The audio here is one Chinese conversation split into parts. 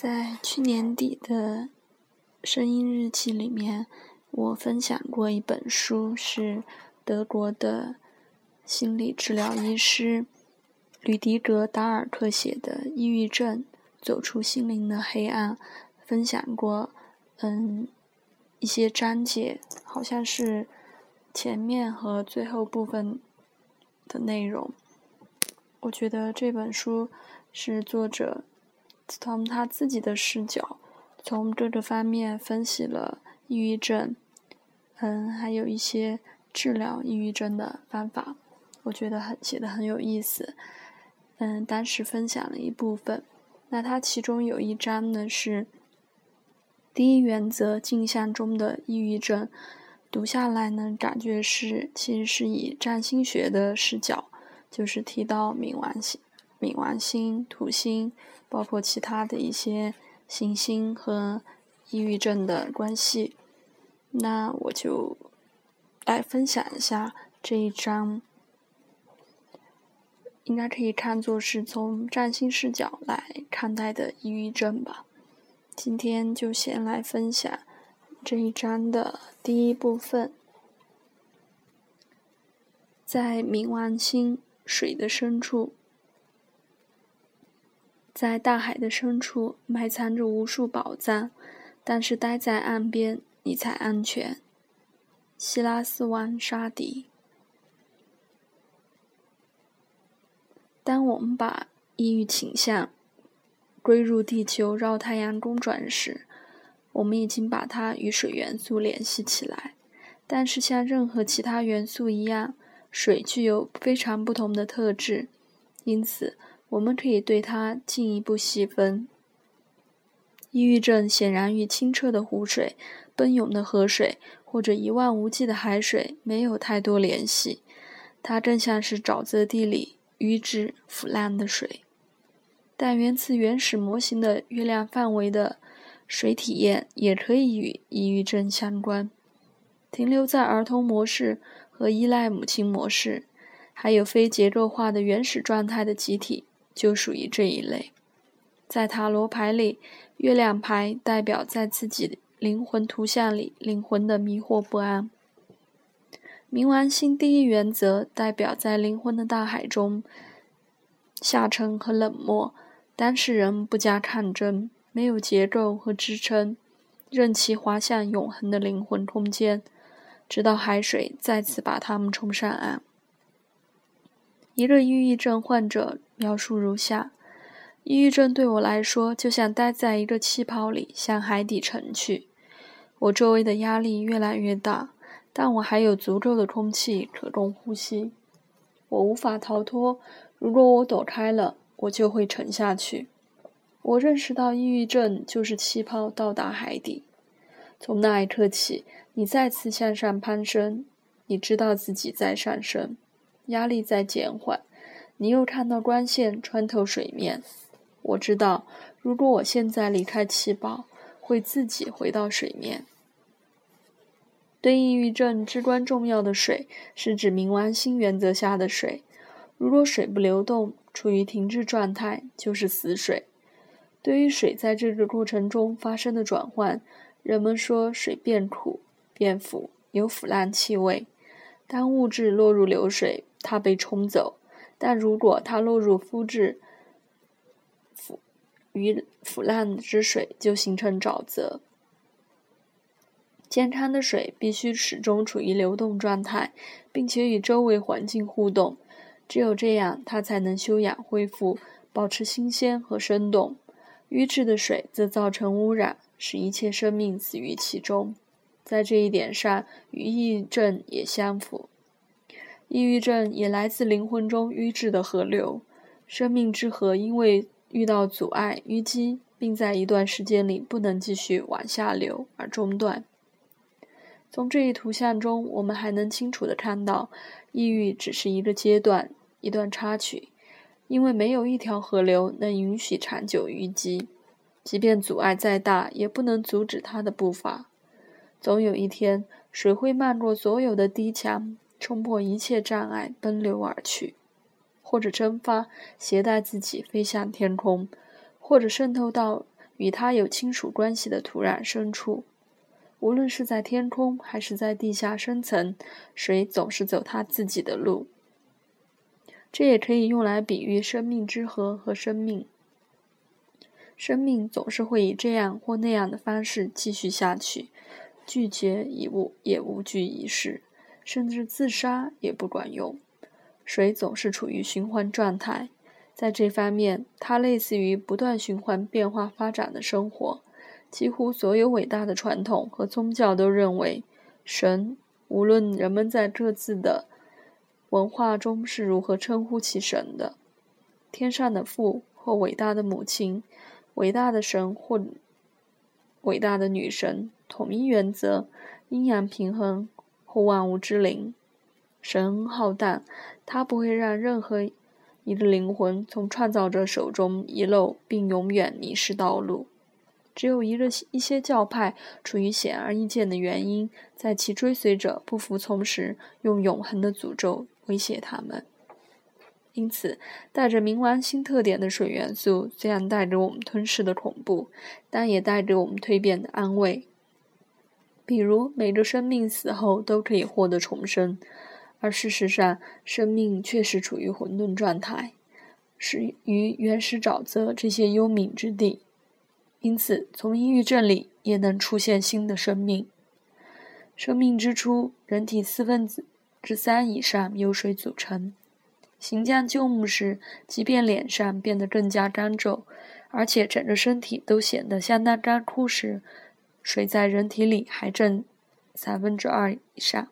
在去年底的声音日记里面，我分享过一本书，是德国的心理治疗医师吕迪格·达尔克写的《抑郁症：走出心灵的黑暗》，分享过，嗯，一些章节，好像是前面和最后部分的内容。我觉得这本书是作者从他自己的视角，从各个方面分析了抑郁症，嗯，还有一些治疗抑郁症的方法。我觉得很写的很有意思，嗯，当时分享了一部分。那它其中有一章呢是第一原则镜像中的抑郁症，读下来呢感觉是其实是以占星学的视角。就是提到冥王星、冥王星、土星，包括其他的一些行星和抑郁症的关系。那我就来分享一下这一章，应该可以看作是从占星视角来看待的抑郁症吧。今天就先来分享这一章的第一部分，在冥王星。水的深处，在大海的深处埋藏着无数宝藏，但是待在岸边你才安全。希拉斯王沙迪。当我们把抑郁倾向归入地球绕太阳公转时，我们已经把它与水元素联系起来。但是像任何其他元素一样。水具有非常不同的特质，因此我们可以对它进一步细分。抑郁症显然与清澈的湖水、奔涌的河水或者一望无际的海水没有太多联系，它更像是沼泽地里淤滞腐烂的水。但源自原始模型的月亮范围的水体验也可以与抑郁症相关。停留在儿童模式。和依赖母亲模式，还有非结构化的原始状态的集体，就属于这一类。在塔罗牌里，月亮牌代表在自己灵魂图像里灵魂的迷惑不安。冥王星第一原则代表在灵魂的大海中下沉和冷漠，当事人不加抗争，没有结构和支撑，任其滑向永恒的灵魂空间。直到海水再次把他们冲上岸。一个抑郁症患者描述如下：抑郁症对我来说，就像待在一个气泡里向海底沉去。我周围的压力越来越大，但我还有足够的空气可供呼吸。我无法逃脱，如果我躲开了，我就会沉下去。我认识到，抑郁症就是气泡到达海底。从那一刻起，你再次向上攀升，你知道自己在上升，压力在减缓，你又看到光线穿透水面。我知道，如果我现在离开气泡，会自己回到水面。对抑郁症至关重要的水，是指冥王星原则下的水。如果水不流动，处于停滞状态，就是死水。对于水在这个过程中发生的转换。人们说水变苦、变腐，有腐烂气味。当物质落入流水，它被冲走；但如果它落入肤质腐与腐烂之水，就形成沼泽。健康的水必须始终处于流动状态，并且与周围环境互动。只有这样，它才能休养恢复，保持新鲜和生动。淤滞的水则造成污染。使一切生命死于其中，在这一点上与抑郁症也相符。抑郁症也来自灵魂中淤滞的河流，生命之河因为遇到阻碍淤积，并在一段时间里不能继续往下流而中断。从这一图像中，我们还能清楚地看到，抑郁只是一个阶段、一段插曲，因为没有一条河流能允许长久淤积。即便阻碍再大，也不能阻止它的步伐。总有一天，水会漫过所有的堤墙，冲破一切障碍，奔流而去，或者蒸发，携带自己飞向天空，或者渗透到与它有亲属关系的土壤深处。无论是在天空还是在地下深层，水总是走它自己的路。这也可以用来比喻生命之河和生命。生命总是会以这样或那样的方式继续下去，拒绝已无也无惧一事，甚至自杀也不管用。水总是处于循环状态，在这方面，它类似于不断循环变化发展的生活。几乎所有伟大的传统和宗教都认为，神，无论人们在各自的文化中是如何称呼其神的，天上的父或伟大的母亲，伟大的神或伟大的女神，统一原则，阴阳平衡或万物之灵。神恩浩荡，他不会让任何一个灵魂从创造者手中遗漏，并永远迷失道路。只有一个一些教派出于显而易见的原因，在其追随者不服从时，用永恒的诅咒威胁他们。因此，带着冥王星特点的水元素，虽然带着我们吞噬的恐怖，但也带着我们蜕变的安慰。比如，每个生命死后都可以获得重生，而事实上，生命确实处于混沌状态，始于原始沼泽这些幽冥之地。因此，从抑郁症里也能出现新的生命。生命之初，人体四分之三以上由水组成。行将就木时，即便脸上变得更加干皱，而且整个身体都显得相当干枯时，水在人体里还占三分之二以上。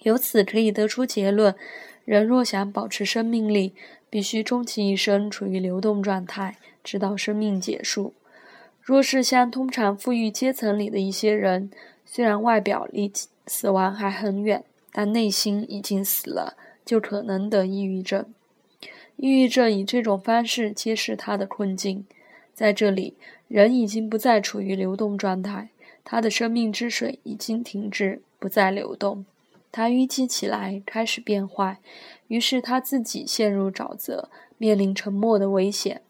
由此可以得出结论：人若想保持生命力，必须终其一生处于流动状态。直到生命结束。若是像通常富裕阶层里的一些人，虽然外表离死亡还很远，但内心已经死了，就可能得抑郁症。抑郁症以这种方式揭示他的困境。在这里，人已经不再处于流动状态，他的生命之水已经停滞，不再流动。他淤积起来，开始变坏，于是他自己陷入沼泽，面临沉没的危险。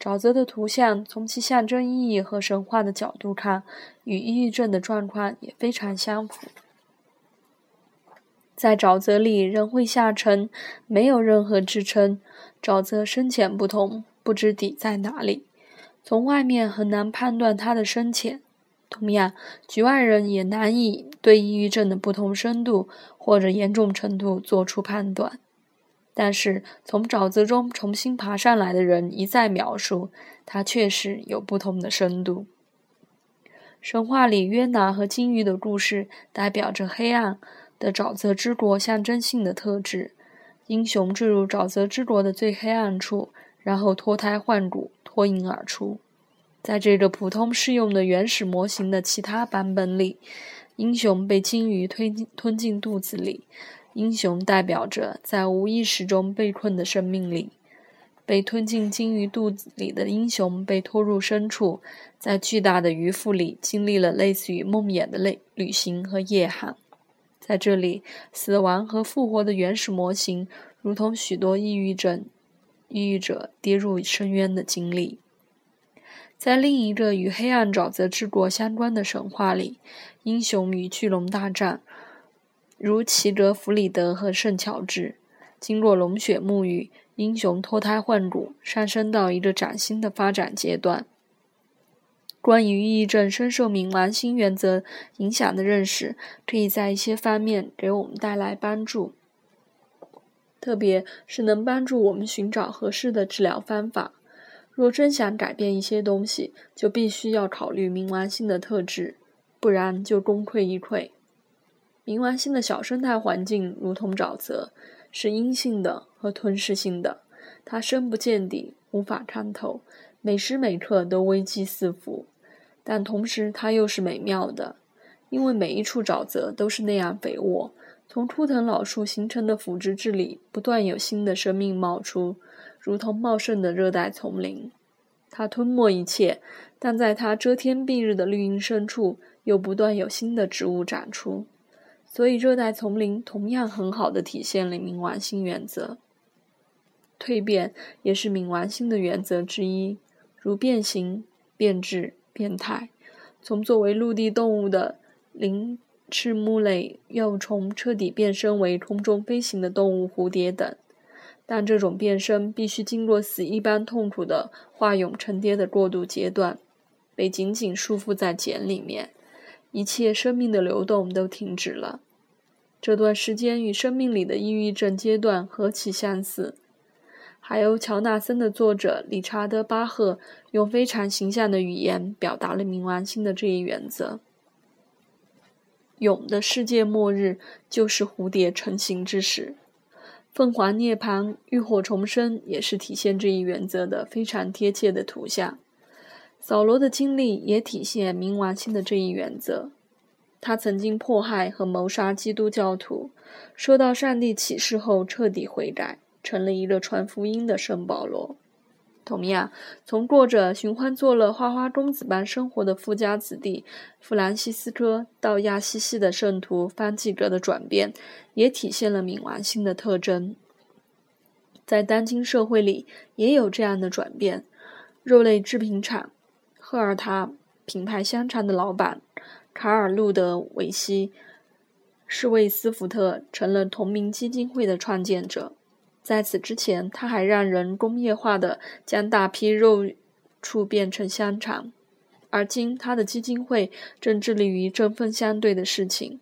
沼泽的图像，从其象征意义和神话的角度看，与抑郁症的状况也非常相符。在沼泽里，人会下沉，没有任何支撑。沼泽深浅不同，不知底在哪里，从外面很难判断它的深浅。同样，局外人也难以对抑郁症的不同深度或者严重程度做出判断。但是，从沼泽中重新爬上来的人一再描述，它确实有不同的深度。神话里约拿和鲸鱼的故事，代表着黑暗的沼泽之国象征性的特质。英雄坠入沼泽之国的最黑暗处，然后脱胎换骨，脱颖而出。在这个普通适用的原始模型的其他版本里，英雄被鲸鱼吞吞进肚子里。英雄代表着在无意识中被困的生命力。被吞进鲸鱼肚子里的英雄被拖入深处，在巨大的鱼腹里经历了类似于梦魇的类旅行和夜航。在这里，死亡和复活的原始模型，如同许多抑郁症抑郁者跌入深渊的经历。在另一个与黑暗沼泽之国相关的神话里，英雄与巨龙大战。如齐格弗里德和圣乔治，经过龙血沐浴，英雄脱胎换骨，上升到一个崭新的发展阶段。关于抑郁症深受冥王星原则影响的认识，可以在一些方面给我们带来帮助，特别是能帮助我们寻找合适的治疗方法。若真想改变一些东西，就必须要考虑冥王星的特质，不然就功亏一篑。冥王星的小生态环境如同沼泽，是阴性的和吞噬性的。它深不见底，无法看透，每时每刻都危机四伏。但同时，它又是美妙的，因为每一处沼泽都是那样肥沃。从枯藤老树形成的腐殖质里，不断有新的生命冒出，如同茂盛的热带丛林。它吞没一切，但在它遮天蔽日的绿荫深处，又不断有新的植物长出。所以，热带丛林同样很好的体现了冥王星原则。蜕变也是冥王星的原则之一。如变形、变质、变态，从作为陆地动物的灵翅目类幼虫彻底变身为空中飞行的动物蝴蝶等。但这种变身必须经过死一般痛苦的化蛹成蝶的过渡阶段，被紧紧束缚在茧里面，一切生命的流动都停止了。这段时间与生命里的抑郁症阶段何其相似！还有乔纳森的作者理查德·巴赫用非常形象的语言表达了冥王星的这一原则：蛹的世界末日就是蝴蝶成型之时。凤凰涅槃、浴火重生也是体现这一原则的非常贴切的图像。扫罗的经历也体现冥王星的这一原则。他曾经迫害和谋杀基督教徒，受到上帝启示后彻底悔改，成了一个传福音的圣保罗。同样，从过着寻欢作乐、花花公子般生活的富家子弟弗兰西斯科到亚西西的圣徒方济格的转变，也体现了冥王星的特征。在当今社会里，也有这样的转变：肉类制品厂赫尔塔品牌香肠的老板。卡尔·路德维希·施魏斯福特成了同名基金会的创建者。在此之前，他还让人工业化的将大批肉畜变成香肠。而今，他的基金会正致力于针锋相对的事情，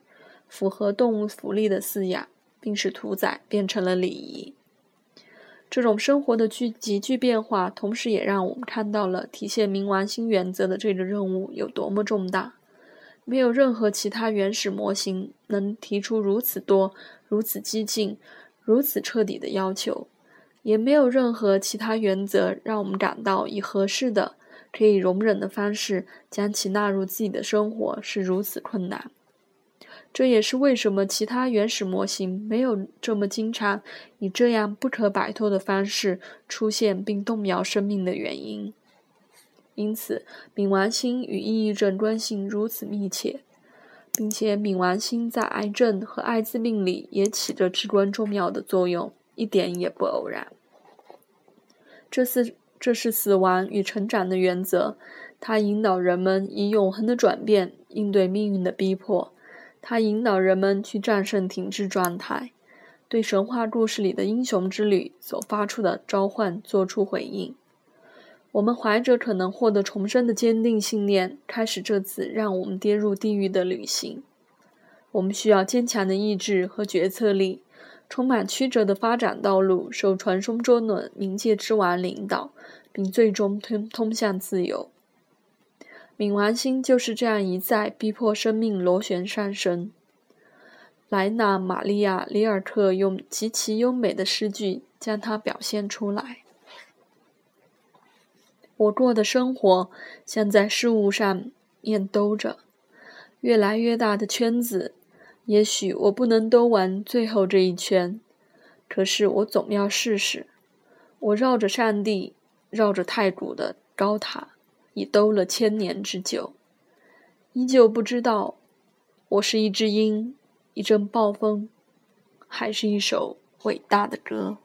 符合动物福利的饲养，并使屠宰变成了礼仪。这种生活的剧急剧变化，同时也让我们看到了体现冥王星原则的这个任务有多么重大。没有任何其他原始模型能提出如此多、如此激进、如此彻底的要求，也没有任何其他原则让我们感到以合适的、可以容忍的方式将其纳入自己的生活是如此困难。这也是为什么其他原始模型没有这么经常以这样不可摆脱的方式出现并动摇生命的原因。因此，冥王星与抑郁症关系如此密切，并且冥王星在癌症和艾滋病里也起着至关重要的作用，一点也不偶然。这是这是死亡与成长的原则，它引导人们以永恒的转变应对命运的逼迫，它引导人们去战胜停滞状态，对神话故事里的英雄之旅所发出的召唤做出回应。我们怀着可能获得重生的坚定信念，开始这次让我们跌入地狱的旅行。我们需要坚强的意志和决策力，充满曲折的发展道路受传说中的冥界之王领导，并最终通通向自由。冥王星就是这样一再逼迫生命螺旋上升。莱纳·玛利亚·里尔克用极其优美的诗句将它表现出来。我过的生活像在事物上面兜着越来越大的圈子，也许我不能兜完最后这一圈，可是我总要试试。我绕着上帝，绕着太古的高塔，已兜了千年之久，依旧不知道我是一只鹰，一阵暴风，还是一首伟大的歌。